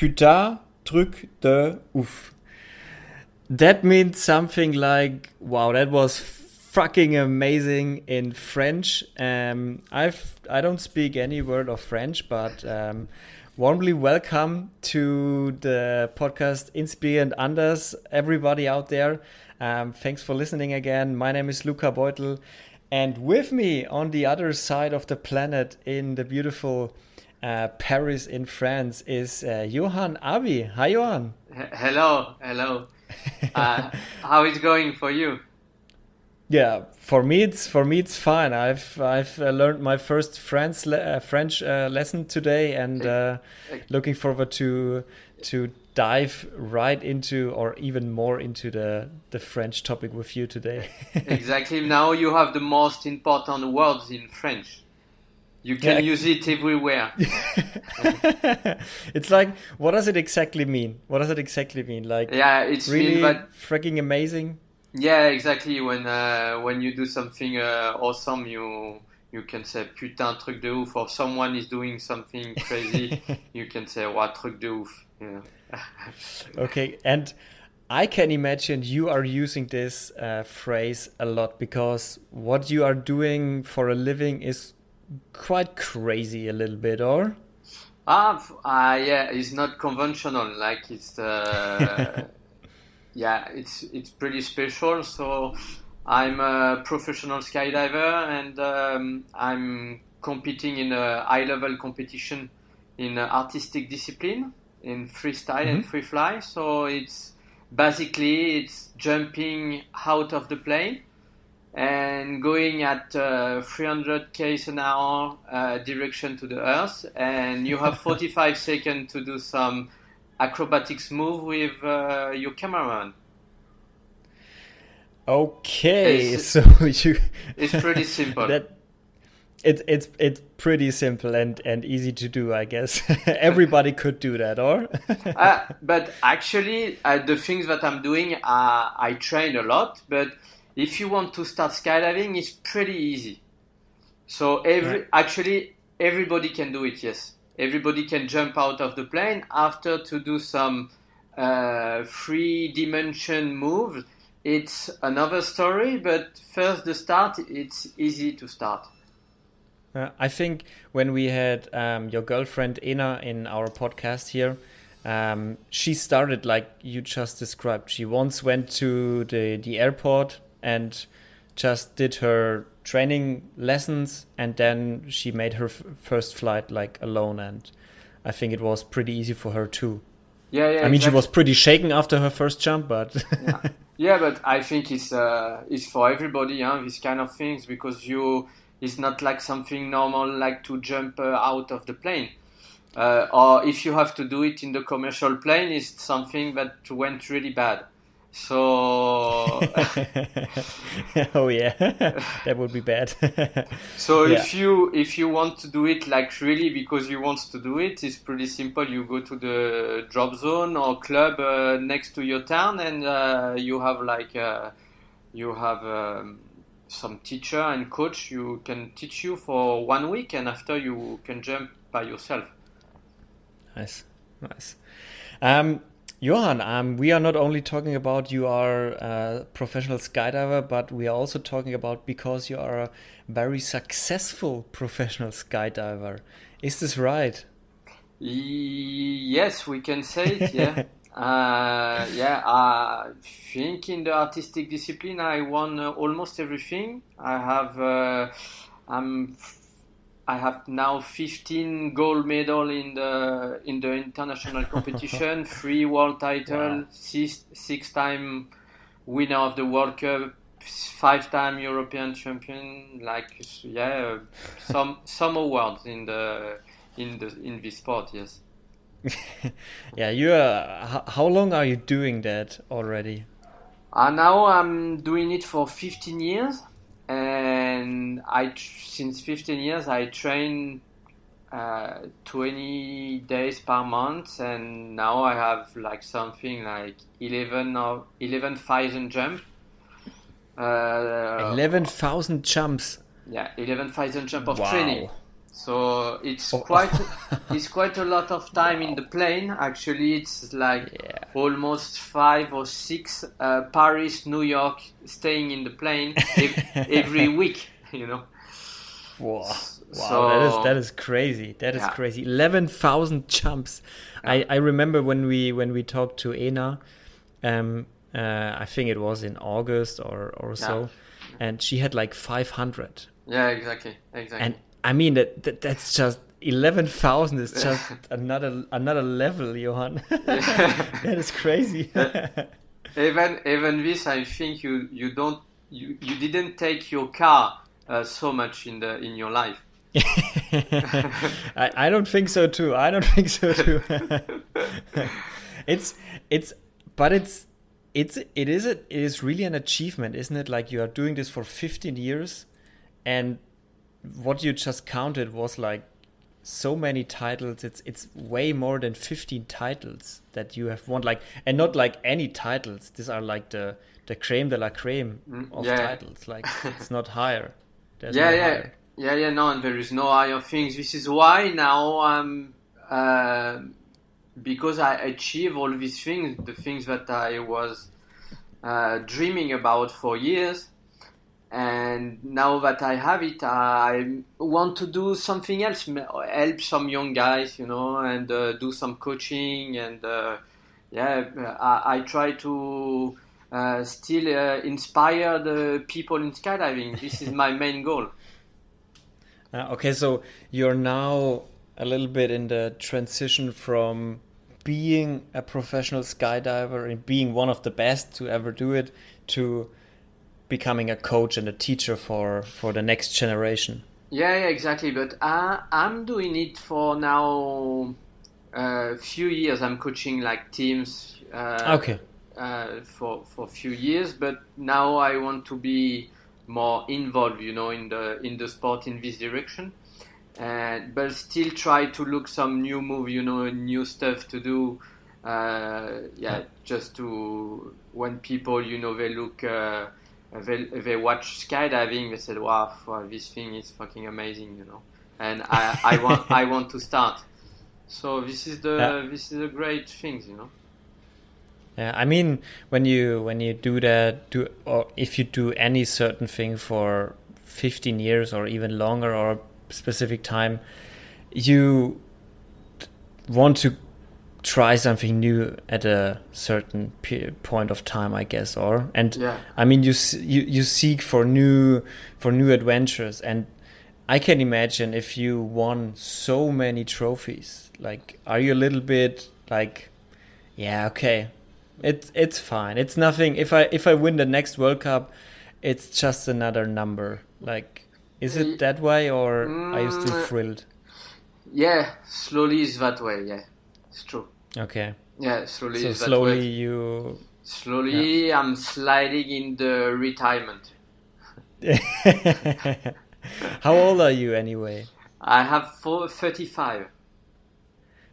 putain truc de ouf. That means something like, wow, that was fucking amazing in French. Um, I've I don't speak any word of French, but um, warmly welcome to the podcast Inspire and Anders, everybody out there. Um, thanks for listening again. My name is Luca Beutel, and with me on the other side of the planet in the beautiful uh, Paris in France is uh, Johan Abi. Hi, Johan. hello, hello. Uh, how is going for you? Yeah, for me it's for me it's fine. I've I've uh, learned my first French le uh, French uh, lesson today, and uh, looking forward to to dive right into or even more into the the French topic with you today. exactly. Now you have the most important words in French. You can yeah. use it everywhere. it's like, what does it exactly mean? What does it exactly mean? Like, yeah, it's really but... freaking amazing. Yeah, exactly. When uh, when you do something uh, awesome, you you can say putain truc de ouf. Or someone is doing something crazy, you can say what truc de ouf. Yeah. okay, and I can imagine you are using this uh, phrase a lot because what you are doing for a living is quite crazy a little bit, or? Ah, uh, yeah, it's not conventional. Like it's, uh, yeah, it's it's pretty special. So I'm a professional skydiver, and um, I'm competing in a high-level competition in artistic discipline in freestyle mm-hmm. and free fly. So it's basically it's jumping out of the plane and going at uh, 300 k's an hour uh, direction to the earth and you have 45 seconds to do some acrobatics move with uh, your cameraman okay it's, so you it's pretty simple that it, it's it's pretty simple and, and easy to do, I guess. Everybody could do that, or? uh, but actually, uh, the things that I'm doing, uh, I train a lot. But if you want to start skydiving, it's pretty easy. So every actually everybody can do it. Yes, everybody can jump out of the plane after to do some uh, three dimension moves. It's another story, but first the start, it's easy to start. Uh, I think when we had um, your girlfriend Ina in our podcast here, um, she started like you just described. She once went to the, the airport and just did her training lessons and then she made her first flight like alone and I think it was pretty easy for her too. Yeah, yeah. I mean, exactly. she was pretty shaken after her first jump, but yeah. yeah, but I think it's uh, it's for everybody, huh? These kind of things because you it's not like something normal like to jump uh, out of the plane. Uh, or if you have to do it in the commercial plane, it's something that went really bad. So oh yeah, that would be bad. so yeah. if you if you want to do it like really because you want to do it, it's pretty simple. You go to the drop zone or club uh, next to your town, and uh, you have like uh, you have um, some teacher and coach. You can teach you for one week, and after you can jump by yourself. Nice, nice. Um, Johan, um, we are not only talking about you are a professional skydiver, but we are also talking about because you are a very successful professional skydiver. Is this right? Yes, we can say it. Yeah, uh, yeah. I think in the artistic discipline, I won uh, almost everything. I have. Uh, I'm I have now 15 gold medal in the in the international competition, three world title, wow. six six time winner of the World Cup, five time European champion. Like yeah, some some awards in the in the in this sport. Yes. yeah, you. Uh, how long are you doing that already? Uh, now I'm doing it for 15 years and I since 15 years I train uh, 20 days per month, and now I have like something like 11 or 11,000 jumps. Uh, 11,000 jumps. Yeah, 11,000 jump of wow. training. So it's Oh. quite it's quite a lot of time in the plane. Actually, it's like Yeah. almost five or six uh, Paris, New York, staying in the plane ev- every week. You know. Wow, wow, So- that is that is crazy. That is Yeah. crazy. Eleven thousand jumps. I, I remember when we when we talked to Ena, um, uh, I think it was in August or or so, and she had like five hundred. Yeah, exactly, exactly. And I mean that, that that's just eleven thousand is just another another level, Johan. that is crazy. even even this, I think you you don't you, you didn't take your car uh, so much in the in your life. I, I don't think so too. I don't think so too. it's it's but it's it's it is a, it is really an achievement, isn't it? Like you are doing this for 15 years and what you just counted was like so many titles. It's it's way more than 15 titles that you have won like and not like any titles. These are like the the creme de la creme Mm, of yeah. titles. Like it's not higher. There's yeah, no yeah, higher. yeah, yeah. No, and there is no higher things. This is why now I'm uh, because I achieve all these things, the things that I was uh, dreaming about for years. And now that I have it, I want to do something else, help some young guys, you know, and uh, do some coaching. And uh, yeah, I, I try to uh, still uh, inspire the people in skydiving. This is my main goal. Uh, okay, so you're now a little bit in the transition from being a professional skydiver and being one of the best to ever do it to becoming a coach and a teacher for for the next generation. Yeah, yeah, exactly. But I, I'm doing it for now a few years. I'm coaching like teams. Uh, Okay. uh, for for a few years, but now I want to be more involved, you know, in the in the sport in this direction, and but still try to look some new move, you know, new stuff to do. Uh, yeah, just to when people, you know, they look. Uh, they, they watch skydiving. They said, "Wow, this thing is fucking amazing," you know. And I, I want I want to start. So this is the Yeah. this is a great thing, you know. Yeah, I mean when you when you do that, do or if you do any certain thing for 15 years or even longer or a specific time, you want to try something new at a certain point of time, I guess, or and Yeah. I mean you you you seek for new for new adventures and I can imagine if you won so many trophies, like are you a little bit like yeah, okay. It's it's fine. It's nothing. If I if I win the next World Cup, it's just another number. Like, is it that way, or are you still Mm, thrilled? Yeah, slowly is that way. Yeah, it's true. Okay. Yeah, slowly So slowly you. Slowly, I'm sliding in the retirement. How old are you anyway? I have four, 35.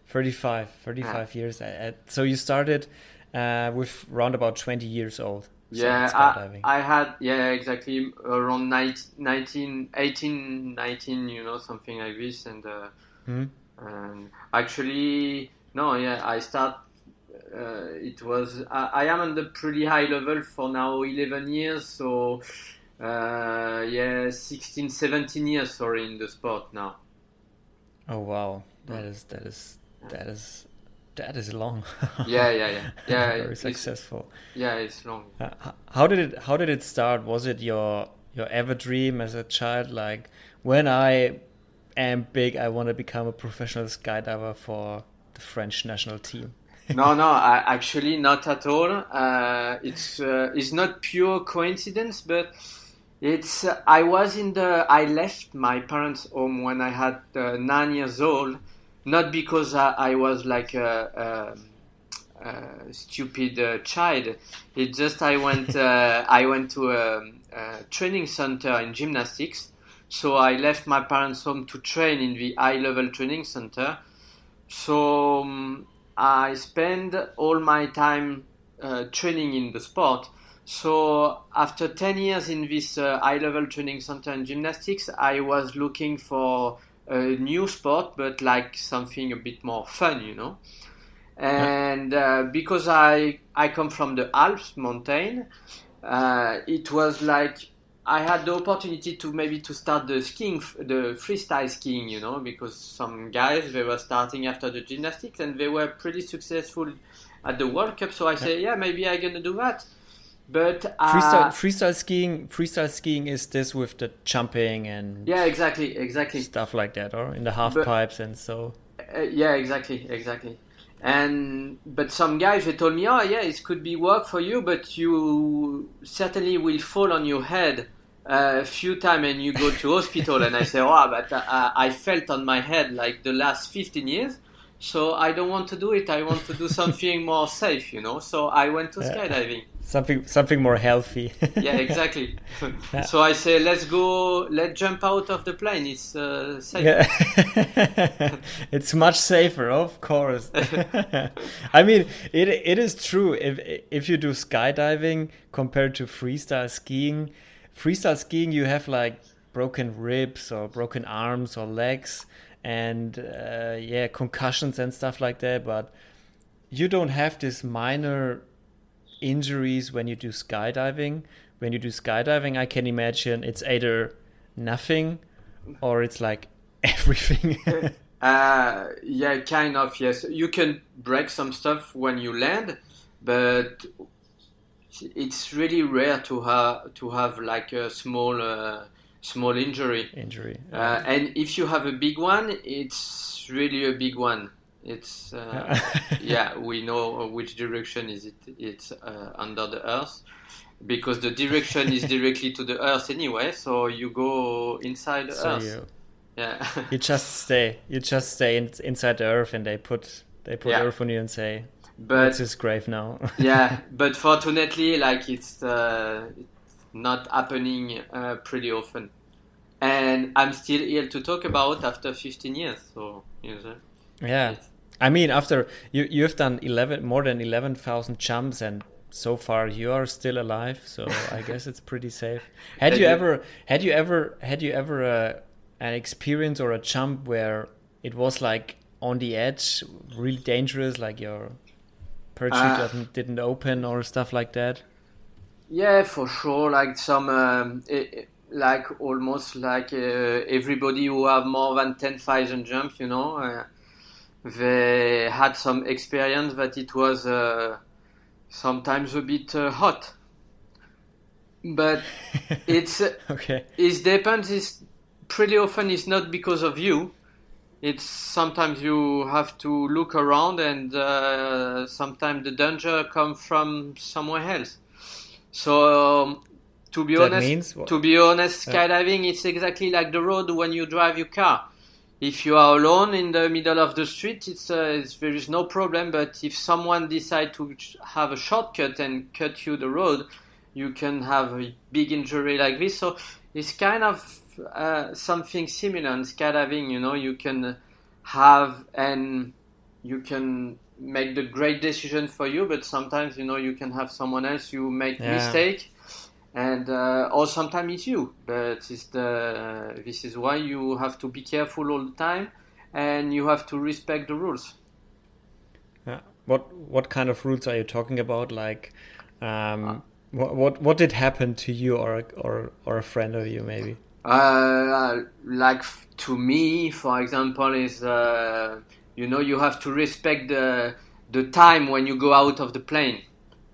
35, 35 years. Uh, uh, So you started uh, with round about 20 years old. so Yeah, I. I had, yeah, exactly around 19, 19, 18, 19, you know, something like this. And, uh, Hmm? and actually, no, yeah, I start. Uh, it was I, I am on the pretty high level for now 11 years so uh, yeah 16 17 years sorry in the sport now Oh wow, that is that is that is that is long. Yeah, yeah, yeah. Yeah, Very successful. yeah it's long Uh, how did it how did it start was it your your ever dream as a child like when i am big i want to become a professional skydiver for the french national team no, no, I, actually not at all. Uh, it's uh, it's not pure coincidence, but it's uh, I was in the I left my parents' home when I had uh, nine years old, not because I, I was like a, a, a stupid uh, child. It just I went uh, I went to a, a training center in gymnastics, so I left my parents' home to train in the high level training center. So um, I spend all my time uh, training in the sport. So after 10 years in this uh, high level training center in gymnastics, I was looking for a new sport, but like something a bit more fun, you know. And uh, because I I come from the Alps mountain, uh, it was like I had the opportunity to maybe to start the skiing, the freestyle skiing, you know, because some guys they were starting after the gymnastics and they were pretty successful at the World Cup. So I say, yeah, maybe I'm gonna do that. But uh, freestyle, freestyle skiing, freestyle skiing is this with the jumping and yeah, exactly, exactly stuff like that, or in the half but, pipes and so. Uh, yeah, exactly, exactly. And but some guys they told me, oh yeah, it could be work for you, but you certainly will fall on your head a few times and you go to hospital. and I say, oh, but uh, I felt on my head like the last 15 years. So I don't want to do it. I want to do something more safe, you know. So I went to skydiving. Something, something more healthy. yeah, exactly. Yeah. So I say, let's go, let's jump out of the plane. It's uh, safe. Yeah. it's much safer, of course. I mean, it it is true. If if you do skydiving compared to freestyle skiing, freestyle skiing you have like broken ribs or broken arms or legs and uh, yeah concussions and stuff like that but you don't have this minor injuries when you do skydiving. When you do skydiving i can imagine it's either nothing or it's like everything. Uh, yeah kind of yes. You can break some stuff when you land but it's really rare to have to have like a small uh, small injury. Injury. Uh, and if you have a big one, it's really a big one. It's uh, yeah, we know which direction is it. It's uh, under the earth because the direction is directly to the earth anyway. So you go inside the so earth. You, yeah. you just stay. You just stay in, inside the earth, and they put they put yeah. earth on you and say, but it's his grave now. yeah, but fortunately, like it's, uh, it's not happening uh, pretty often, and I'm still here to talk about after 15 years. So you know, yeah, I mean, after you you've done 11 more than 11,000 jumps and so far you are still alive so i guess it's pretty safe. Had you. ever had you ever had you ever uh, an experience or a jump where it was like on the edge really dangerous like your parachute uh, didn't open or stuff like that? Yeah, for sure. Like some, um, it, like almost like uh, everybody who have more than ten thousand jumps, you know, uh, they had some experience that it was uh, sometimes a bit uh, hot. But it's okay. It depends. It's pretty often it's not because of you it's sometimes you have to look around and uh, sometimes the danger comes from somewhere else. So um, to be that honest to be honest skydiving uh, it's exactly like the road when you drive your car. If you are alone in the middle of the street it's, uh, it's there is no problem but if someone decide to have a shortcut and cut you the road you can have a big injury like this. So it's kind of uh, something similar in skydiving. You know, you can have and you can make the great decision for you, but sometimes you know you can have someone else you make yeah. mistake, and uh, or sometimes it's you. But it's the this is why you have to be careful all the time, and you have to respect the rules. Yeah. What what kind of rules are you talking about? Like. Um, uh, what, what what did happen to you or or or a friend of you maybe? Uh, like to me, for example, is uh, you know you have to respect the the time when you go out of the plane.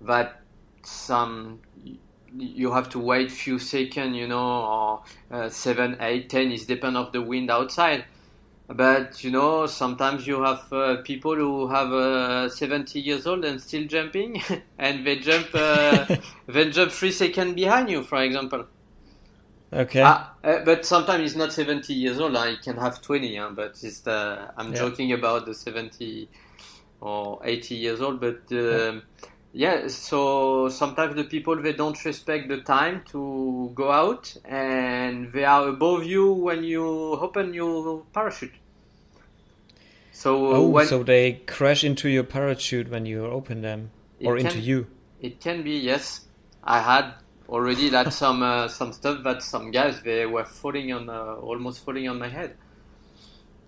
That some you have to wait few seconds, you know, or uh, seven, eight, ten. Is depend of the wind outside. But you know, sometimes you have uh, people who have uh, 70 years old and still jumping, and they jump, uh, they jump three seconds behind you, for example. Okay. Uh, uh, but sometimes he's not 70 years old. He can have 20. Huh? But it's I'm yeah. joking about the 70 or 80 years old. But uh, yeah. yeah. so sometimes the people they don't respect the time to go out, and they are above you when you open your parachute. So oh, when, so they crash into your parachute when you open them, or can, into you. It can be yes. I had already like some uh, some stuff that some guys they were falling on uh, almost falling on my head.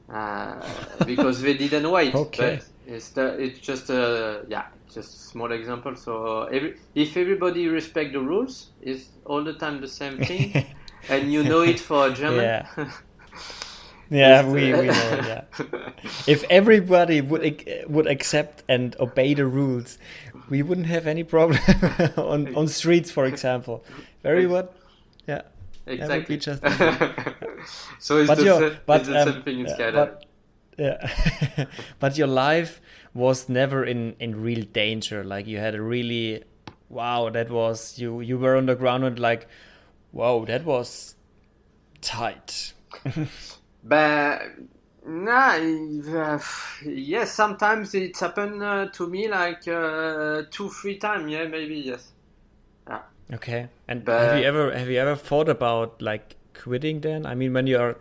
uh, because they didn't wait. Okay. But it's, the, it's just a yeah, just a small example. So every, if everybody respect the rules, it's all the time the same thing, and you know it for a German. Yeah. Yeah, we, we know. Yeah, if everybody would would accept and obey the rules, we wouldn't have any problem on on streets, for example. Very what? Yeah, that would be exactly. just. so it's But the, your- but, the um, same thing in yeah, but- Yeah, but your life was never in in real danger. Like you had a really, wow, that was you. You were on the ground and like, wow, that was tight. But nah, uh, yes, sometimes it's happened uh, to me like uh, two, three times. Yeah, maybe yes. Okay. And But- have you ever have you ever thought about like quitting then? I mean, when you are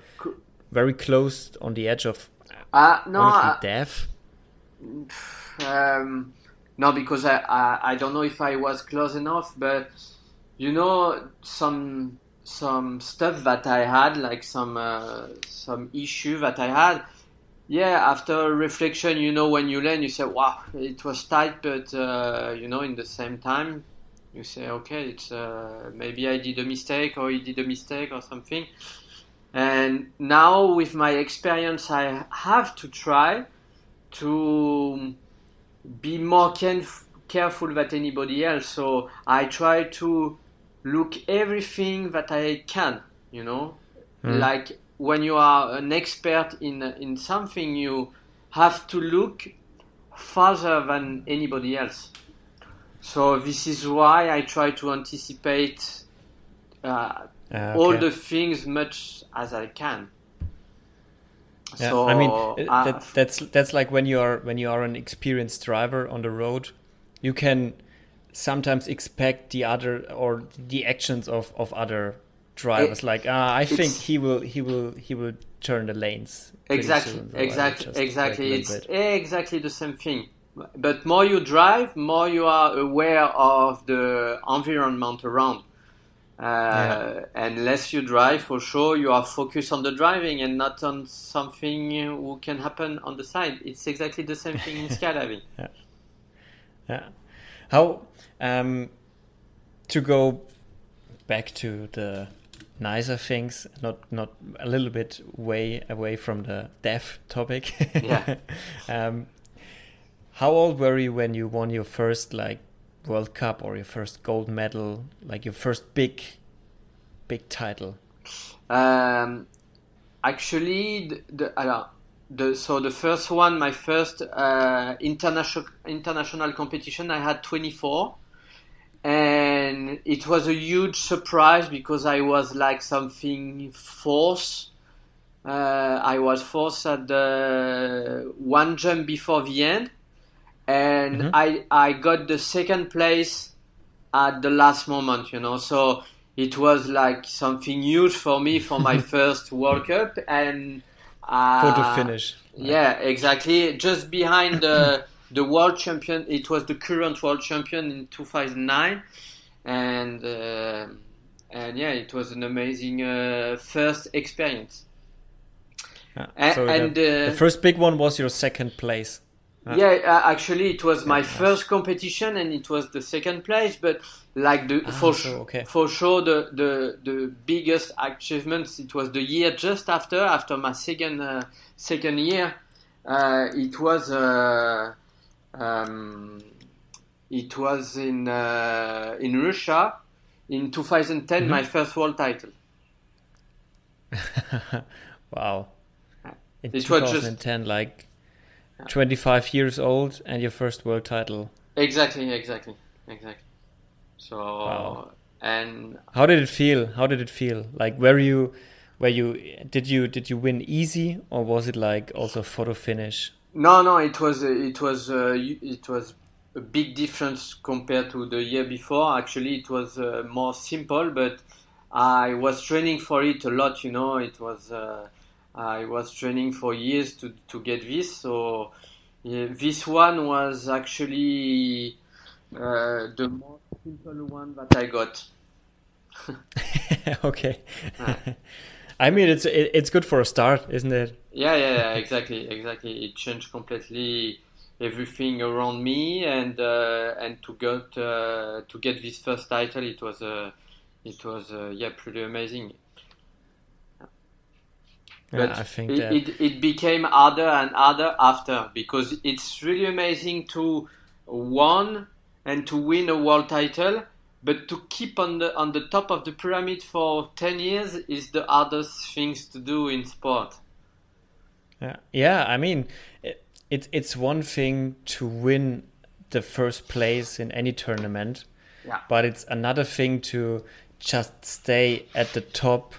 very close on the edge of Uh, no, honestly I- death. Um, no, because I, I I don't know if I was close enough, but you know some some stuff that I had, like some uh, some issue that I had. Yeah, after reflection, you know, when you learn, you say, "Wow, it was tight," but uh, you know, in the same time, you say, "Okay, it's uh, maybe I did a mistake, or he did a mistake, or something." And now, with my experience, I have to try to be more caref- careful than anybody else. So I try to look everything that I can, you know, Mm. like when you are an expert in in something, you have to look farther than anybody else. So this is why I try to anticipate uh, Ah, all the things much as I can. Yeah, so I mean uh, that, that's that's like when you are when you are an experienced driver on the road, you can sometimes expect the other or the actions of, of other drivers. like ah, I think he will he will he will turn the lanes exactly soon, so I will exactly just brake a exactly it's bit. exactly the same thing but more you drive more you are aware of the environment around uh, Yeah. and less you drive for sure you are focused on the driving and not on something who can happen on the side it's exactly the same thing in skydiving yeah. Yeah. How um to go back to the nicer things, not not a little bit way away from the deaf topic. Yeah. um how old were you when you won your first like World Cup or your first gold medal, like your first big big title? Um, actually, the, the, alors, the so the first one, my first uh, international international competition, I had 24, and it was a huge surprise because I was like something fourth. Uh, I was fourth at the one jump before the end, and Mhm. I I got the second place at the last moment, you know. So it was like something huge for me for my first World Cup, and uh, Photo finish. Yeah, exactly. Just behind the the world champion, it was the current world champion in 2009, and uh, and yeah, it was an amazing uh, first experience. Yeah. A- So and, the, the first big one was your second place. Ah. Yeah, uh, actually, it was my nice. first competition, and it was the second place. But like the Ah, for so, okay. for sure, the, the the biggest achievements it was the year just after after my second uh, second year. Uh, it was uh, um, it was in uh, in Russia in 2010, Mhm. my first world title. wow. In It was just- 2010, like 25 years old and your first world title. Exactly, exactly, exactly. So Wow. and How did it feel? How did it feel? Like were you were you did you did you win easy or was it like also photo finish? No, no, it was it was uh, it was a big difference compared to the year before. Actually, it was uh, more simple, but I was training for it a lot. You know, it was uh, I was training for years to to get this. So yeah, this one was actually uh, the most simple one that I got. okay. Ah. I mean, it's it, it's good for a start, isn't it? Yeah, yeah, yeah, exactly, exactly. It changed completely everything around me, and uh, and to get uh, to get this first title, it was uh, it was uh, yeah pretty amazing. Yeah, But I think it, that. it, it became harder and harder after because it's really amazing to won and to win a world title, but to keep on the on the top of the pyramid for ten years is the hardest things to do in sport. Yeah, yeah. I mean, it, it's it's one thing to win the first place in any tournament, Yeah. but it's another thing to just stay at the top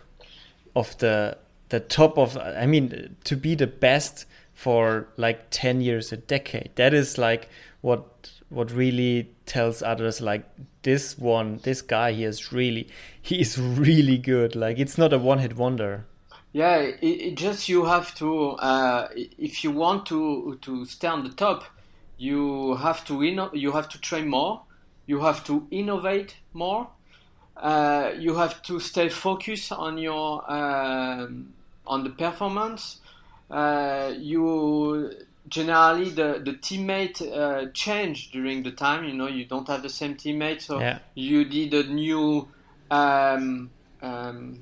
of the the top of. I mean, to be the best for like ten years, a decade. That is like what what really tells others like this one, this guy he is really he is really good. Like it's not a one hit wonder. Yeah, it, it just you have to uh, if you want to to stay on the top, you have to inno- you have to train more, you have to innovate more, uh, you have to stay focused on your um, on the performance. Uh, you generally the the teammate uh, change during the time. You know you don't have the same teammate, so Yeah. you did a new. Um, um,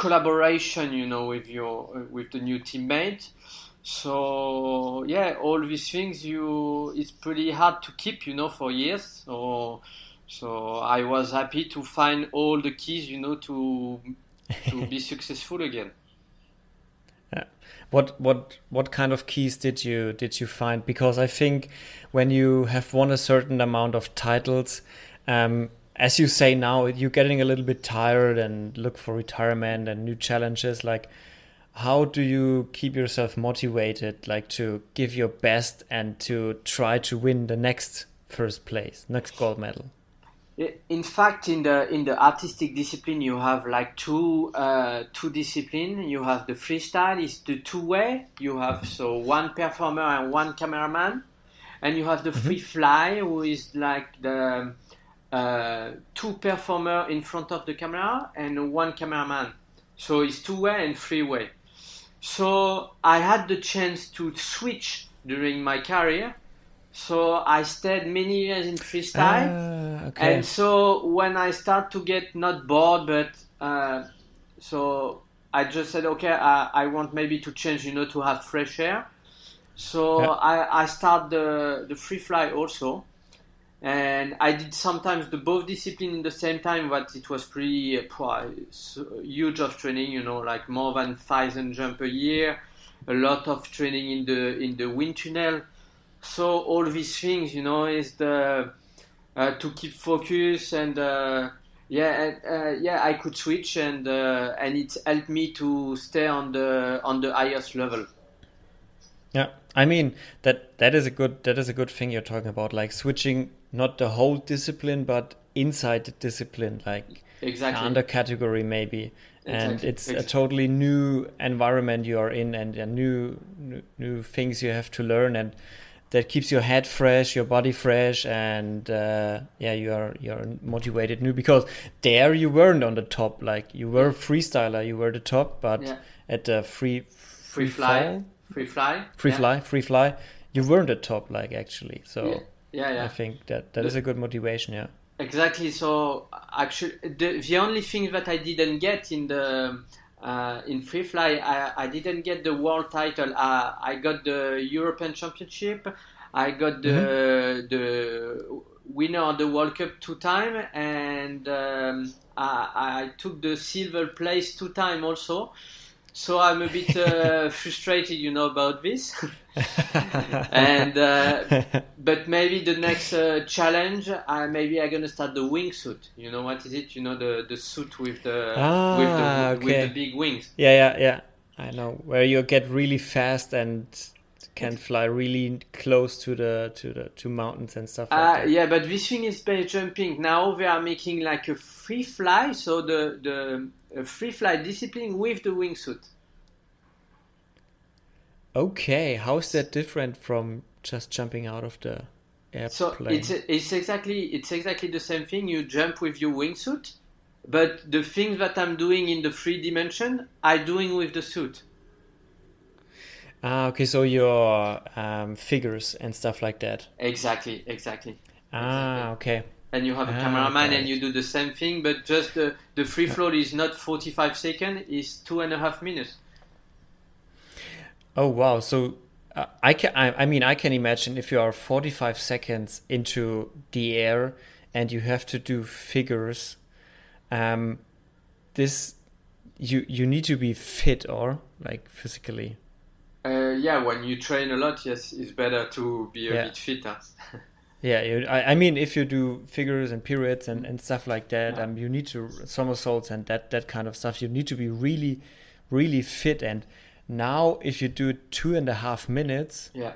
collaboration you know with your with the new teammate so yeah all these things you it's pretty hard to keep you know for years so so i was happy to find all the keys you know to to be successful again What what what kind of keys did you did you find? Because I think when you have won a certain amount of titles, um, as you say now, you're getting a little bit tired and look for retirement and new challenges. Like, how do you keep yourself motivated, like to give your best and to try to win the next first place, next gold medal? In fact in the in the artistic discipline you have like two uh, two discipline. You have the freestyle is the two way you have so one performer and one cameraman. And you have the free fly who is like the uh, two performer in front of the camera and one cameraman. So it's two way and three way so i had the chance to switch during my career so i stayed many years in freestyle Ah, okay. and so when I start to get not bored, but uh, so I just said, okay, I, I want maybe to change, you know, to have fresh air. So Yeah. I, I start the, the free fly also. And I did sometimes the both discipline in the same time, but it was pretty uh, so huge of training, you know, like more than thousand jump a year, a lot of training in the in the wind tunnel. So all these things, you know, is the uh, to keep focus and uh, yeah, uh, yeah, I could switch and uh, and it helped me to stay on the on the highest level. Yeah, I mean that that is a good that is a good thing you're talking about, like switching not the whole discipline, but inside the discipline, like Exactly. under category maybe, and Exactly, it's a totally new environment you are in, and a new, new new things you have to learn, and that keeps your head fresh, your body fresh, and uh, yeah, you are you are motivated new because there you weren't on the top, like you were a freestyler, you were the top, but Yeah. at the free free fly, free fly, free yeah. fly, free fly. You weren't at top, like actually. So Yeah, yeah, yeah. I think that that is a good motivation. Yeah. Exactly. So actually, the the only thing that I didn't get in the uh, in free fly, I, I didn't get the world title. Uh, I got the European Championship. I got the the winner of the World Cup two time, and um, I, I took the silver place two time also. So I'm a bit uh, frustrated, you know, about this. and uh, but maybe the next uh, challenge, I maybe I'm gonna start the wingsuit. You know what is it? You know the the suit with the Ah, with the with the big wings. yeah, yeah, yeah. I know where you get really fast and can fly really close to the to the to mountains and stuff like Uh, that. yeah, but this thing is base jumping. Now they are making like a free fly, so the the free fly discipline with the wingsuit. Okay, how is that different from just jumping out of the airplane? So it's it's exactly it's exactly the same thing. You jump with your wingsuit, but the things that I'm doing in the three dimension, I'm doing with the suit. Ah, okay. So your um, figures and stuff like that. Exactly, exactly. Ah, okay. And you have a Ah, cameraman, got and you do the same thing, but just the, the free float is not 45 seconds, it's two and a half minutes. Oh wow! So uh, I can. I, I mean, I can imagine if you are forty-five seconds into the air and you have to do figures. Um, this you you need to be fit or like physically. Uh, yeah, when you train a lot, yes, it's better to be a Yeah. bit fitter. Yeah, you, I, I mean, if you do figures and pirouettes and, and stuff like that, Yeah. um, you need to somersaults and that that kind of stuff. You need to be really, really fit. And now, if you do two and a half minutes, yeah.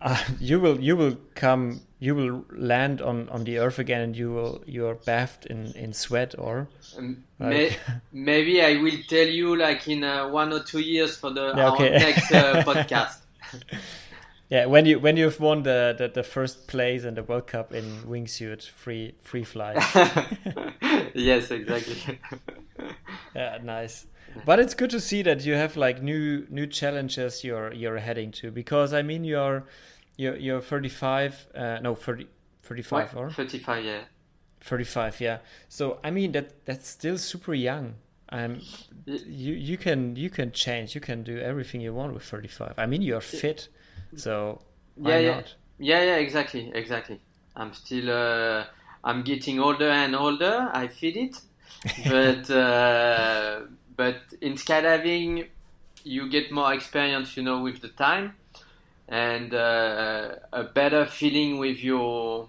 uh, you will you will come you will land on on the earth again, and you will you are bathed in in sweat or Um, Like- may, maybe I will tell you like in uh, one or two years for the Yeah, okay. our next uh, podcast. yeah when you when you've won the, the the first place in the World Cup in wingsuit free free fly. yes, exactly. Yeah, nice. But it's good to see that you have like new new challenges you're you're heading to because I mean you're you're you're 35 uh, no 30 35 or 35, yeah. 35 yeah. So I mean that that's still super young. Um you you can you can change. You can do everything you want with 35. I mean you're fit. So why Yeah, yeah. not? Yeah, yeah, exactly, exactly. I'm still, uh, I'm getting older and older. I feel it, but uh, but in skydiving, you get more experience, you know, with the time, and uh, a better feeling with your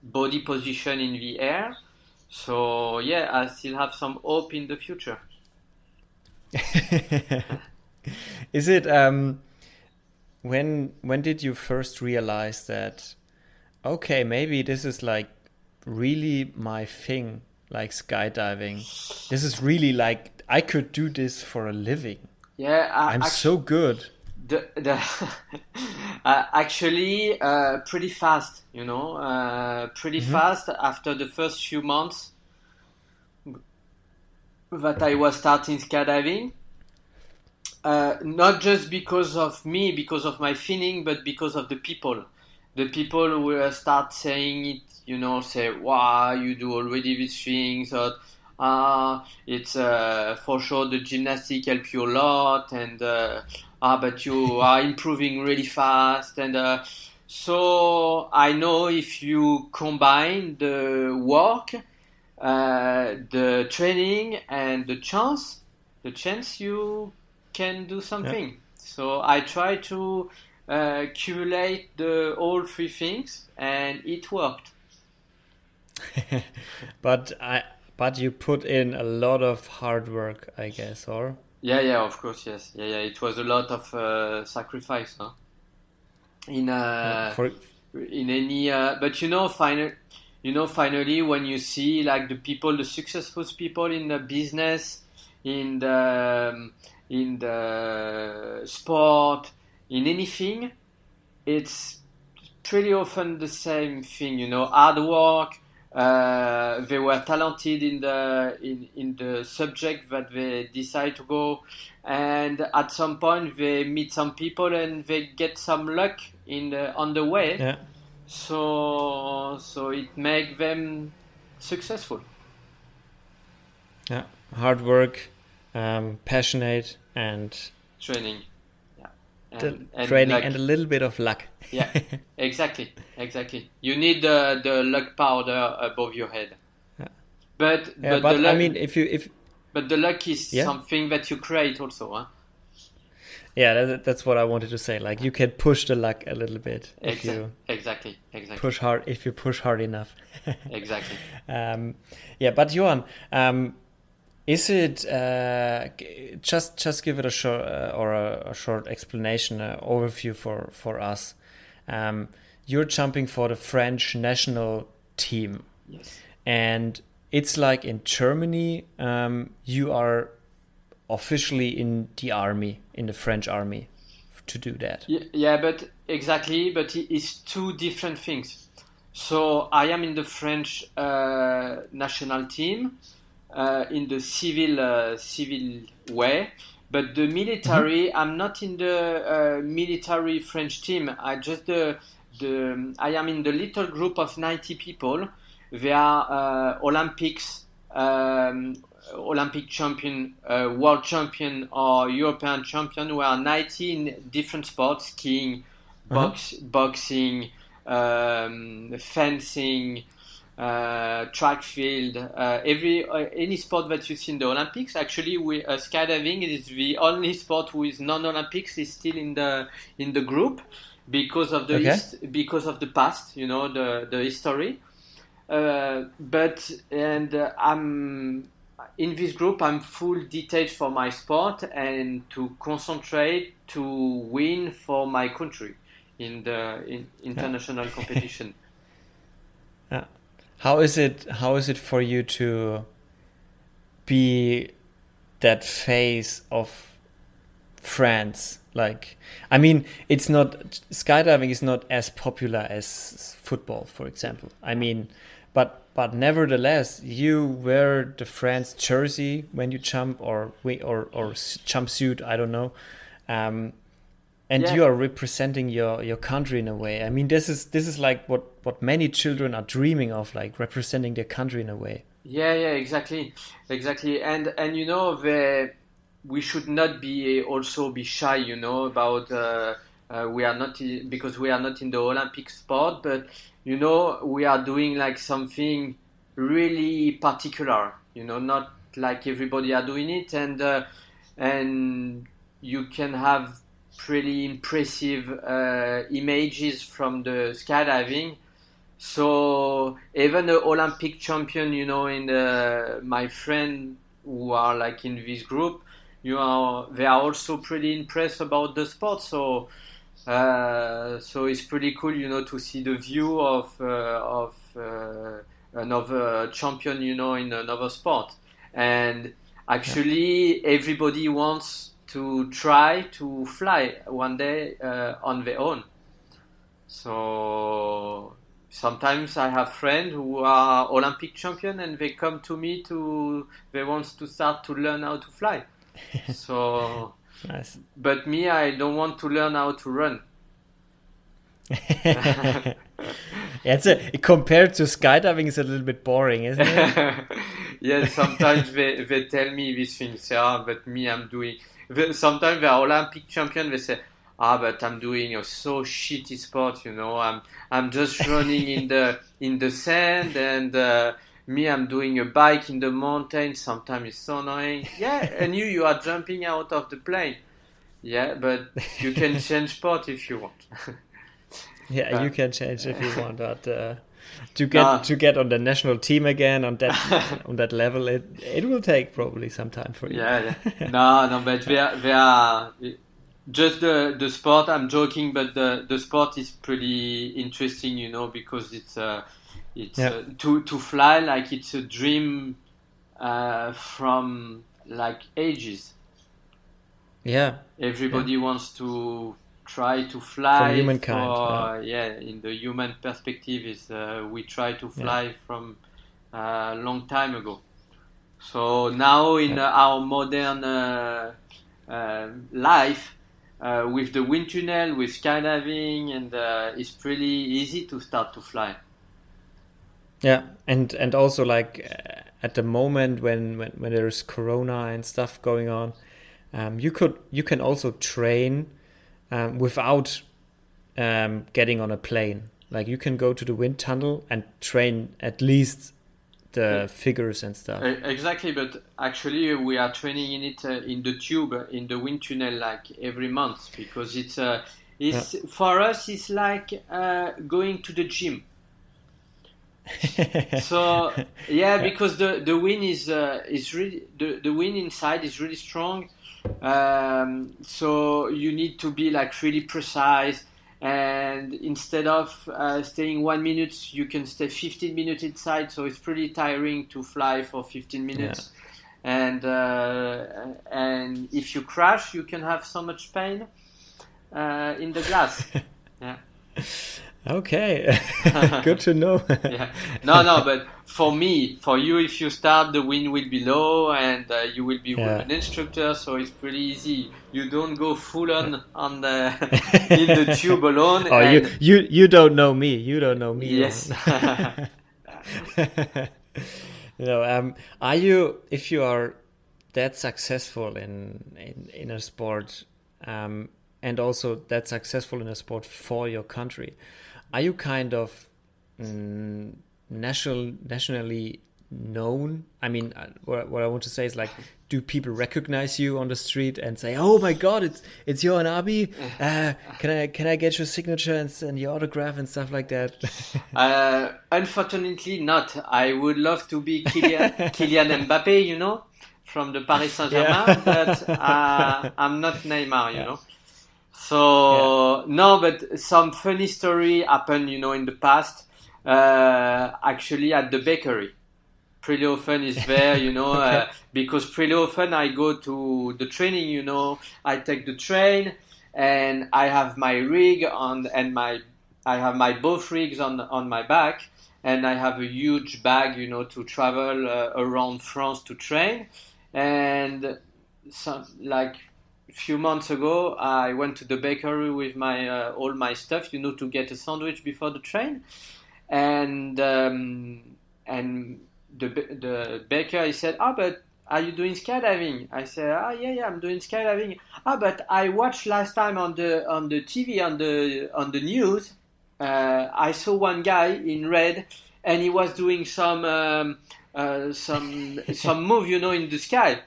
body position in the air. So yeah, I still have some hope in the future. Is it um when when did you first realize that okay, maybe this is like really my thing, like skydiving. This is really like I could do this for a living. Yeah, I, I'm actu- so good. The, the uh, actually uh, pretty fast you know uh, pretty fast after the first few months that I was starting skydiving. Uh, not just because of me because of my feeling but because of the people. The people will start saying it you know say wow you do already these things or ah it's uh, for sure the gymnastic help you a lot and uh, ah but you are improving really fast and uh, so I know if you combine the work uh, the training and the chance the chance you can do something. So I try to uh, accumulate the all three things and it worked. But I but you put in a lot of hard work, I guess, or Yeah, yeah, of course, yes, yeah, yeah. It was a lot of uh, sacrifice, huh? In uh, for in any, uh, but you know, final, you know, finally, when you see like the people, the successful people in the business, in the um, in the sport, in anything, it's pretty often the same thing. You know, hard work. Uh, they were talented in the in, in the subject that they decide to go. And at some point they meet some people and they get some luck in the, on the way. Yeah. so so it make them successful. Yeah, hard work, um, passionate, and training the and, training and a little bit of luck. yeah exactly exactly you need the, the luck powder above your head Yeah. but yeah, but, but the luck, I mean, if you if but the luck is Yeah. something that you create also huh? yeah, that, that's what I wanted to say. Like you can push the luck a little bit if Exa- you exactly exactly push hard. If you push hard enough. exactly um, yeah, but Johan, um, is it uh, just just give it a short uh, or a, a short explanation uh, overview for for us? Um, you're jumping for the French national team. yes and it's like in Germany, um, you are officially in the army, in the French army, to do that. Yeah, but exactly, but it is two different things. So I am in the French uh, national team, in the civil uh, civil way. But the military, I'm not in the uh, military French team. I just the the I am in the little group of 90 people. They are uh, Olympics. Um, Olympic champion, uh, world champion, or European champion. We are 90 in different sports: skiing, box, uh-huh. boxing, um, fencing, uh, track field, uh, every uh, any sport that you see in the Olympics. Actually, we uh, skydiving is the only sport who is non-Olympics is still in the in the group because of the okay. hist- because of the past. You know the the history. Uh, but and uh, I'm in this group, I'm full detached for my sport and to concentrate to win for my country in the in international yeah. competition. Yeah. How is it? How is it for you to be that face of France? Like, I mean, it's not skydiving is not as popular as football, for example. I mean, but but nevertheless, you wear the France jersey when you jump, or or or jumpsuit. I don't know. Um, and yeah. you are representing your your country in a way. I mean, this is this is like what what many children are dreaming of, like representing their country in a way. Yeah, yeah, exactly, exactly. And and you know, the, we should not be also be shy, you know, about. Uh, uh, we are not because we are not in the Olympic sport, but you know, we are doing like something really particular, you know, not like everybody are doing it, and uh, and you can have pretty impressive uh, images from the skydiving. So even the Olympic champion, you know, in the, my friend who are like in this group, you are they are also pretty impressed about the sport. So uh, so it's pretty cool, you know, to see the view of uh, of uh, another champion, you know, in another sport. And actually, everybody wants to try to fly one day uh, on their own. So sometimes I have friends who are Olympic champion and they come to me to they want to start to learn how to fly. so Nice. But me, I don't want to learn how to run. yeah, it's a, compared to skydiving, it's a little bit boring, isn't it? yeah, sometimes they, they tell me these things, yeah, but me, I'm doing. Sometimes the Olympic champion, they say, ah, but I'm doing a so shitty sport, you know. I'm I'm just running in the in the sand and. Uh, me, I'm doing a bike in the mountain. Sometimes it's so annoying. Yeah, and you, you are jumping out of the plane. Yeah, but you can change sport if you want. yeah, uh, you can change if you want, but uh, to get to get on the national team again on that on that level, it it will take probably some time for you. Yeah, yeah. no, no, but they are, they are just the the sport. I'm joking, but the the sport is pretty interesting, you know, because it's. Uh, it's yeah. uh, to to fly like it's a dream uh, from like ages. Yeah. Everybody yeah. wants to try to fly. From humankind. For, yeah. yeah. in the human perspective, is uh, we try to fly yeah. from a uh, long time ago. So now in our modern uh, uh, life, with the wind tunnel, with skydiving, and it's pretty easy to start to fly. Yeah, and and also like at the moment when when when there's Corona and stuff going on, um, you could you can also train um, without um, getting on a plane. Like you can go to the wind tunnel and train at least the yeah. figures and stuff. Exactly, but actually we are training in it uh, in the tube in the wind tunnel like every month because it's uh, it's yeah. for us it's like uh, going to the gym so yeah, because the the wind is uh, is really the the wind inside is really strong. Um, so you need to be like really precise. And instead of uh, staying one minute, you can stay 15 minutes inside. So it's pretty tiring to fly for 15 minutes. Yeah. And uh, and if you crash, you can have so much pain uh, in the glass. yeah. Okay, good to know. yeah. No, no, but for me, for you, if you start, the wind will be low, and uh, you will be Yeah. with an instructor, so it's pretty easy. You don't go full on on the in the tube alone. Oh, you, you you don't know me. You don't know me. Yes. you know, um, are you if you are that successful in in, in a sport, um, and also that successful in a sport for your country, are you kind of mm, national nationally known? I mean, uh, what, what I want to say is like, do people recognize you on the street and say, "Oh my God, it's it's Johan Aby. Uh, can I can I get your signature and, and your autograph and stuff like that?" Uh, unfortunately, not. I would love to be Kylian, Kylian Mbappe, you know, from the Paris Saint Germain, Yeah. but uh, I'm not Neymar, you know. So no, but some funny story happened, you know, in the past. Uh, actually, at the bakery, pretty often is there, you know, uh, because pretty often I go to the training, you know, I take the train and I have my rig on and my I have my both rigs on on my back. And I have a huge bag, you know, to travel uh, around France to train. And some like few months ago, I went to the bakery with my uh, all my stuff, you know, to get a sandwich before the train. And um, and the the baker he said, "Ah, but are you doing skydiving?" I said, "Ah, yeah, yeah, I'm doing skydiving." Ah, but I watched last time on the on the TV on the on the news. Uh, I saw one guy in red, and he was doing some um, uh, some some move, you know, in the sky.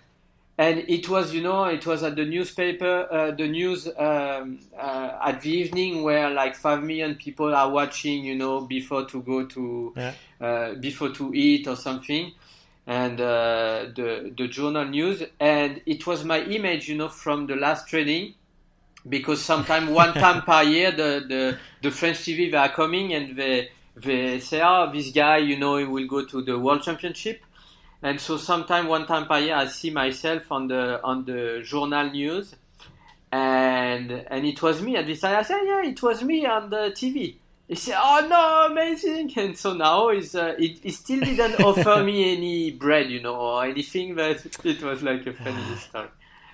And it was, you know, it was at the newspaper, uh, the news um, uh, at the evening where like five million people are watching, you know, before to go to Yeah. uh, before to eat or something, and uh, the the journal news, and it was my image, you know, from the last training, because sometimes one time per year the, the the French TV they are coming and they they say, oh, this guy, you know, he will go to the World Championship, and so sometime one time per year I see myself on the on the journal news, and and it was me. And this time I said, yeah, it was me on the TV. He said, "Oh no, amazing!" And so now he's, uh, he, he still didn't offer me any bread, you know, or anything, but it was like a funny story.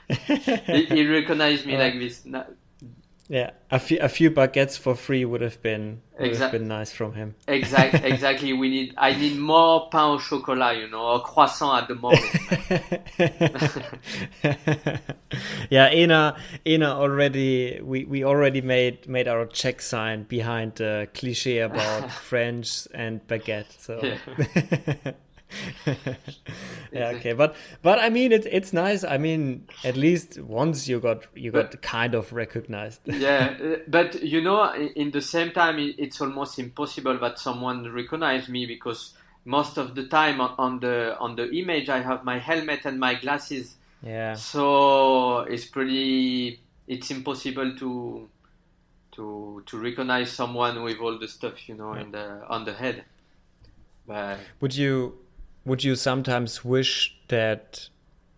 He, he recognized me like this. Yeah, a few a few baguettes for free would have been would have been nice from him. Exact, exactly. We need. I need more pain au chocolat, you know, or croissant at the moment. yeah, Ina, Ina already we, we already made made our check sign behind the cliche about French and baguette. So Yeah. yeah, okay, but but I mean it's it's nice. I mean at least once you got you got kind of recognized. yeah, uh, but you know, in the same time, it's almost impossible that someone recognize me because most of the time on- on the on the image I have my helmet and my glasses. yeah. So it's pretty. It's impossible to to to recognize someone with all the stuff you know in the on the head. But Would you would you sometimes wish that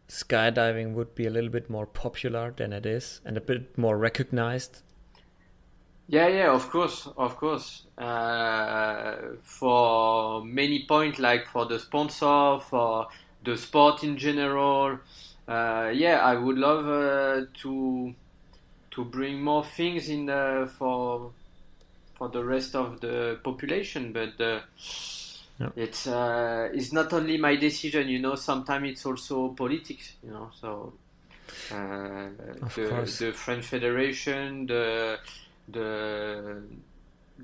skydiving would be a little bit more popular than it is and a bit more recognized? yeah, yeah, of course, of course. Uh, for many points, like for the sponsor, for the sport in general. Uh, yeah, I would love uh, to to bring more things in uh, for for the rest of the population, but uh, Yeah. it's uh, it's not only my decision. You know, sometimes it's also politics. You know, so uh, the, course. the French Federation, the the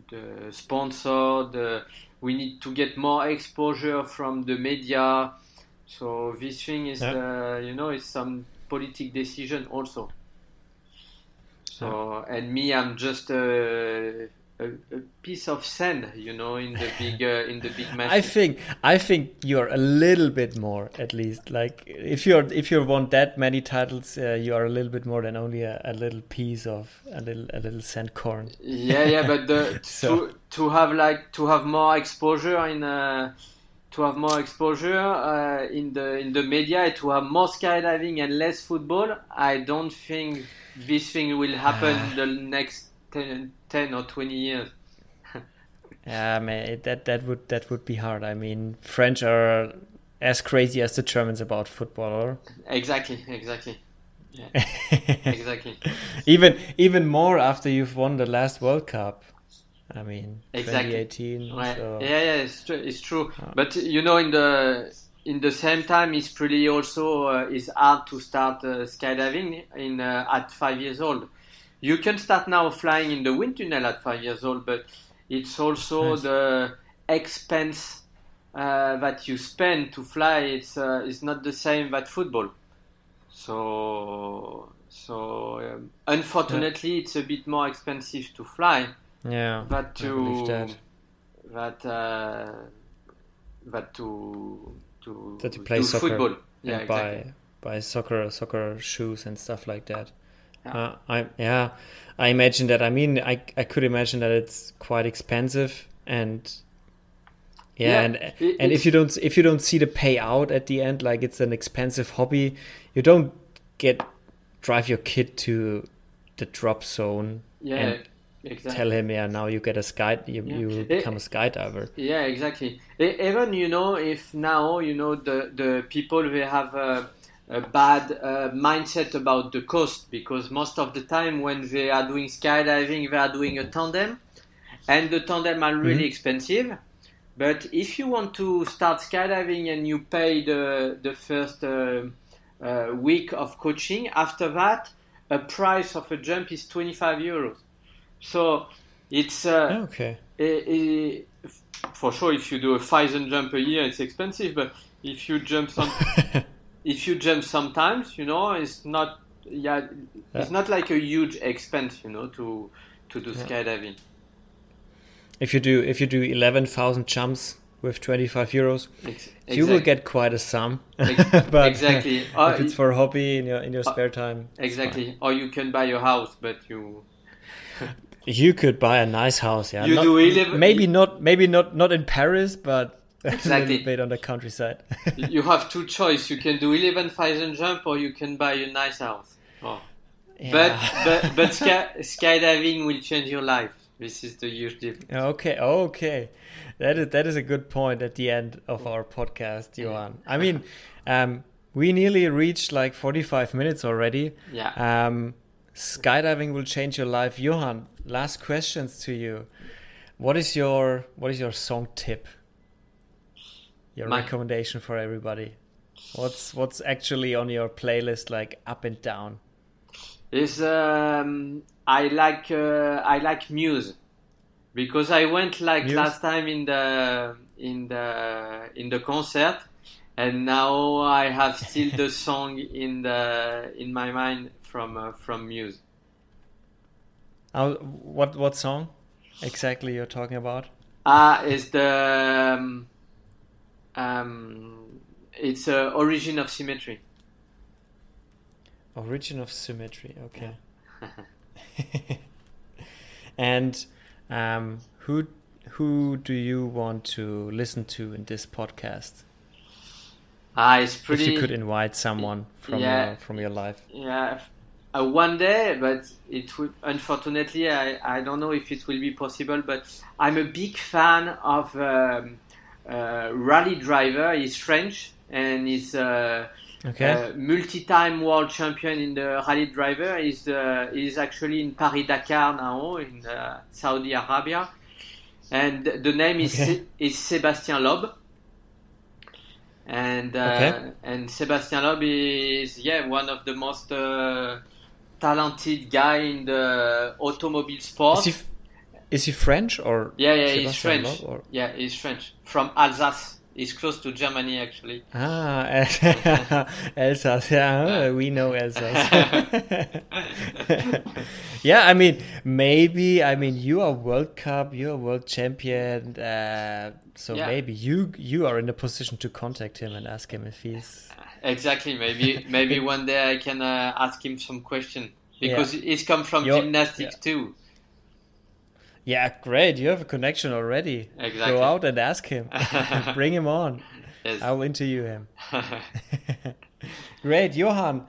the sponsor, the we need to get more exposure from the media. So this thing is, uh, you know, it's some politic decision also. So and me, I'm just a, a, a piece of sand, you know, in the big uh, in the big machine. I think I think you're a little bit more at least. Like if you're if you want that many titles, uh, you are a little bit more than only a, a little piece of a little a little sand corn. yeah, yeah, but the, So- to to have like to have more exposure in uh, to have more exposure uh, in the in the media, to have more skydiving and less football. I don't think this thing will happen the next 10, 10 or twenty years. Yeah, man, that that would that would be hard. I mean, French are as crazy as the Germans about football, or Exactly, exactly. Yeah, exactly. even even more after you've won the last World Cup. I mean, Exactly. 2018. Right. so- Yeah, yeah, it's true. It's true. But you know, in the in the same time, it's pretty also uh, it's hard to start uh, skydiving in uh, at five years old. You can start now flying in the wind tunnel at five years old, but it's also Nice. the expense uh, that you spend to fly. It's uh, it's not the same that football. So so um, unfortunately, it's a bit more expensive to fly Yeah, that to that. that uh, that to to That you play soccer football. Yeah, and exactly. buy buy soccer soccer shoes and stuff like that. Uh, I yeah, I imagine that. I mean, I I could imagine that it's quite expensive and yeah, Yeah, and it- and if you don't if you don't see the payout at the end, like it's an expensive hobby, you don't get drive your kid to the drop zone Yeah, and exactly. tell him, yeah, now you get a sky, you Yeah. you become a skydiver. Yeah, exactly. Even you know, if now you know the the people they have a, a bad uh, mindset about the cost because most of the time when they are doing skydiving, they are doing a tandem, and the tandem are really expensive. But if you want to start skydiving and you pay the the first uh, uh, week of coaching, after that, a price of a jump is twenty five euros. So it's uh, Okay. For sure, if you do a thousand jump a year, it's expensive. But if you jump some, if you jump sometimes, you know, it's not. Yeah, it's not like a huge expense, you know, to to do skydiving. If you do if you do eleven thousand jumps with twenty five euros, Ex- you will get quite a sum. Ex- but exactly. if Uh, it's for a hobby in your in your spare time, Exactly. Or you can buy your house, but you. You could buy a nice house, yeah. You Not- do eleven- maybe not maybe not not in Paris, but Exactly. bit on the countryside. you have two choice. You can do eleven thousand jump, or you can buy a nice house. Oh. But but but sky, skydiving will change your life. This is the huge difference. Okay, okay. That is that is a good point at the end of our podcast, Johan. I mean, um, we nearly reached like forty five minutes already. Yeah. Um, skydiving will change your life, Johan. Last questions to you. What is your what is your song tip? Your My- recommendation for everybody. What's what's actually on your playlist like up and down? is um, I like uh, I like Muse because I went like Muse? last time in the in the in the concert and now I have still the song in the in my mind from uh, from Muse. How, what what song exactly you're talking about? Ah, is the um, um, it's uh, Origin of Symmetry. Origin of Symmetry. Okay. and um, who who do you want to listen to in this podcast? Ah, it's pretty. If you could invite someone from Yeah. your from your life. Yeah, uh, one day, but it would. Unfortunately, I, I don't know if it will be possible. But I'm a big fan of um, rally driver. He's French and he's uh, Okay. uh, multi-time world champion in the rally driver. He's uh, he's actually in Paris Dakar now in uh, Saudi Arabia, and the name is Okay. is Sébastien Loeb. And uh, Okay. and Sébastien Loeb is yeah one of the most uh, talented guy in the automobile sport. is he f- is he French or yeah, yeah, he's French. Or- Yeah, he's French from Alsace. He's close to Germany actually. Ah, Elsass. Yeah, we know Alsace. yeah, I mean, maybe. I mean, you are World Cup. You are World Champion. Uh, so Yeah. maybe you you are in a position to contact him and ask him if he's. Exactly. Maybe maybe one day I can uh, ask him some question because he's come from You're- gymnastics too. Yeah, great. You have a connection already. Exactly. Go out and ask him. Bring him on. Yes. I will interview him. Great, Johan.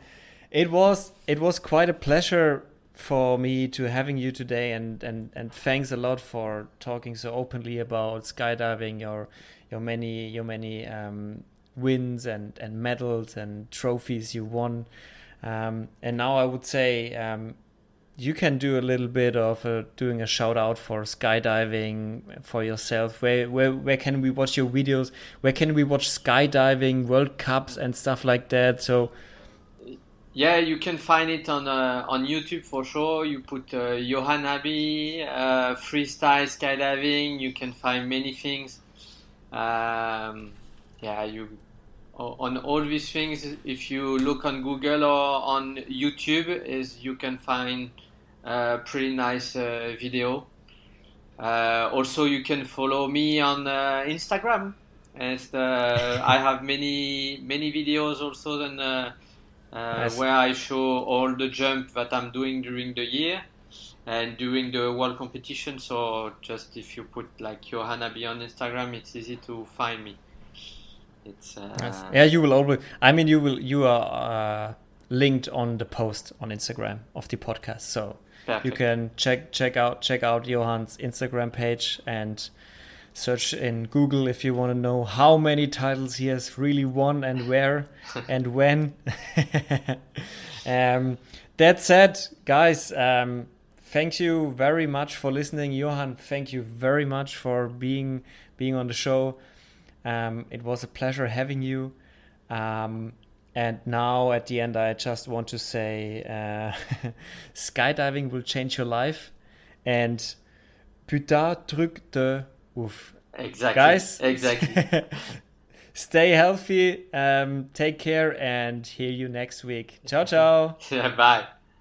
It was it was quite a pleasure for me to having you today, and and and thanks a lot for talking so openly about skydiving, your your many your many um, wins and and medals and trophies you won. Um, and now I would say um, you can do a little bit of a, doing a shout out for skydiving for yourself. Where where where can we watch your videos? Where can we watch skydiving World Cups and stuff like that? So yeah, you can find it on uh, on YouTube for sure. You put uh, Johan Aby, uh, freestyle skydiving. You can find many things. Um, yeah, you on all these things. If you look on Google or on YouTube, is you can find pretty nice uh, video. Uh, also, you can follow me on uh, Instagram. As I have many many videos also uh, nice. where I show all the jump that I'm doing during the year and during the world competition. So just if you put like Johan Aby on Instagram, it's easy to find me. It's uh, yeah. You will always. I mean, you will. You are uh, linked on the post on Instagram of the podcast, so Perfect. you can check check out check out Johan's Instagram page and search in Google if you want to know how many titles he has really won and where and when. um, that said, guys, um, thank you very much for listening, Johan. Thank you very much for being being on the show. Um, it was a pleasure having you. Um, and now at the end, I just want to say, uh, skydiving will change your life. And putain, truc de Oof. Exactly. Guys, exactly. stay healthy, um, take care, and hear you next week. Ciao, ciao. bye.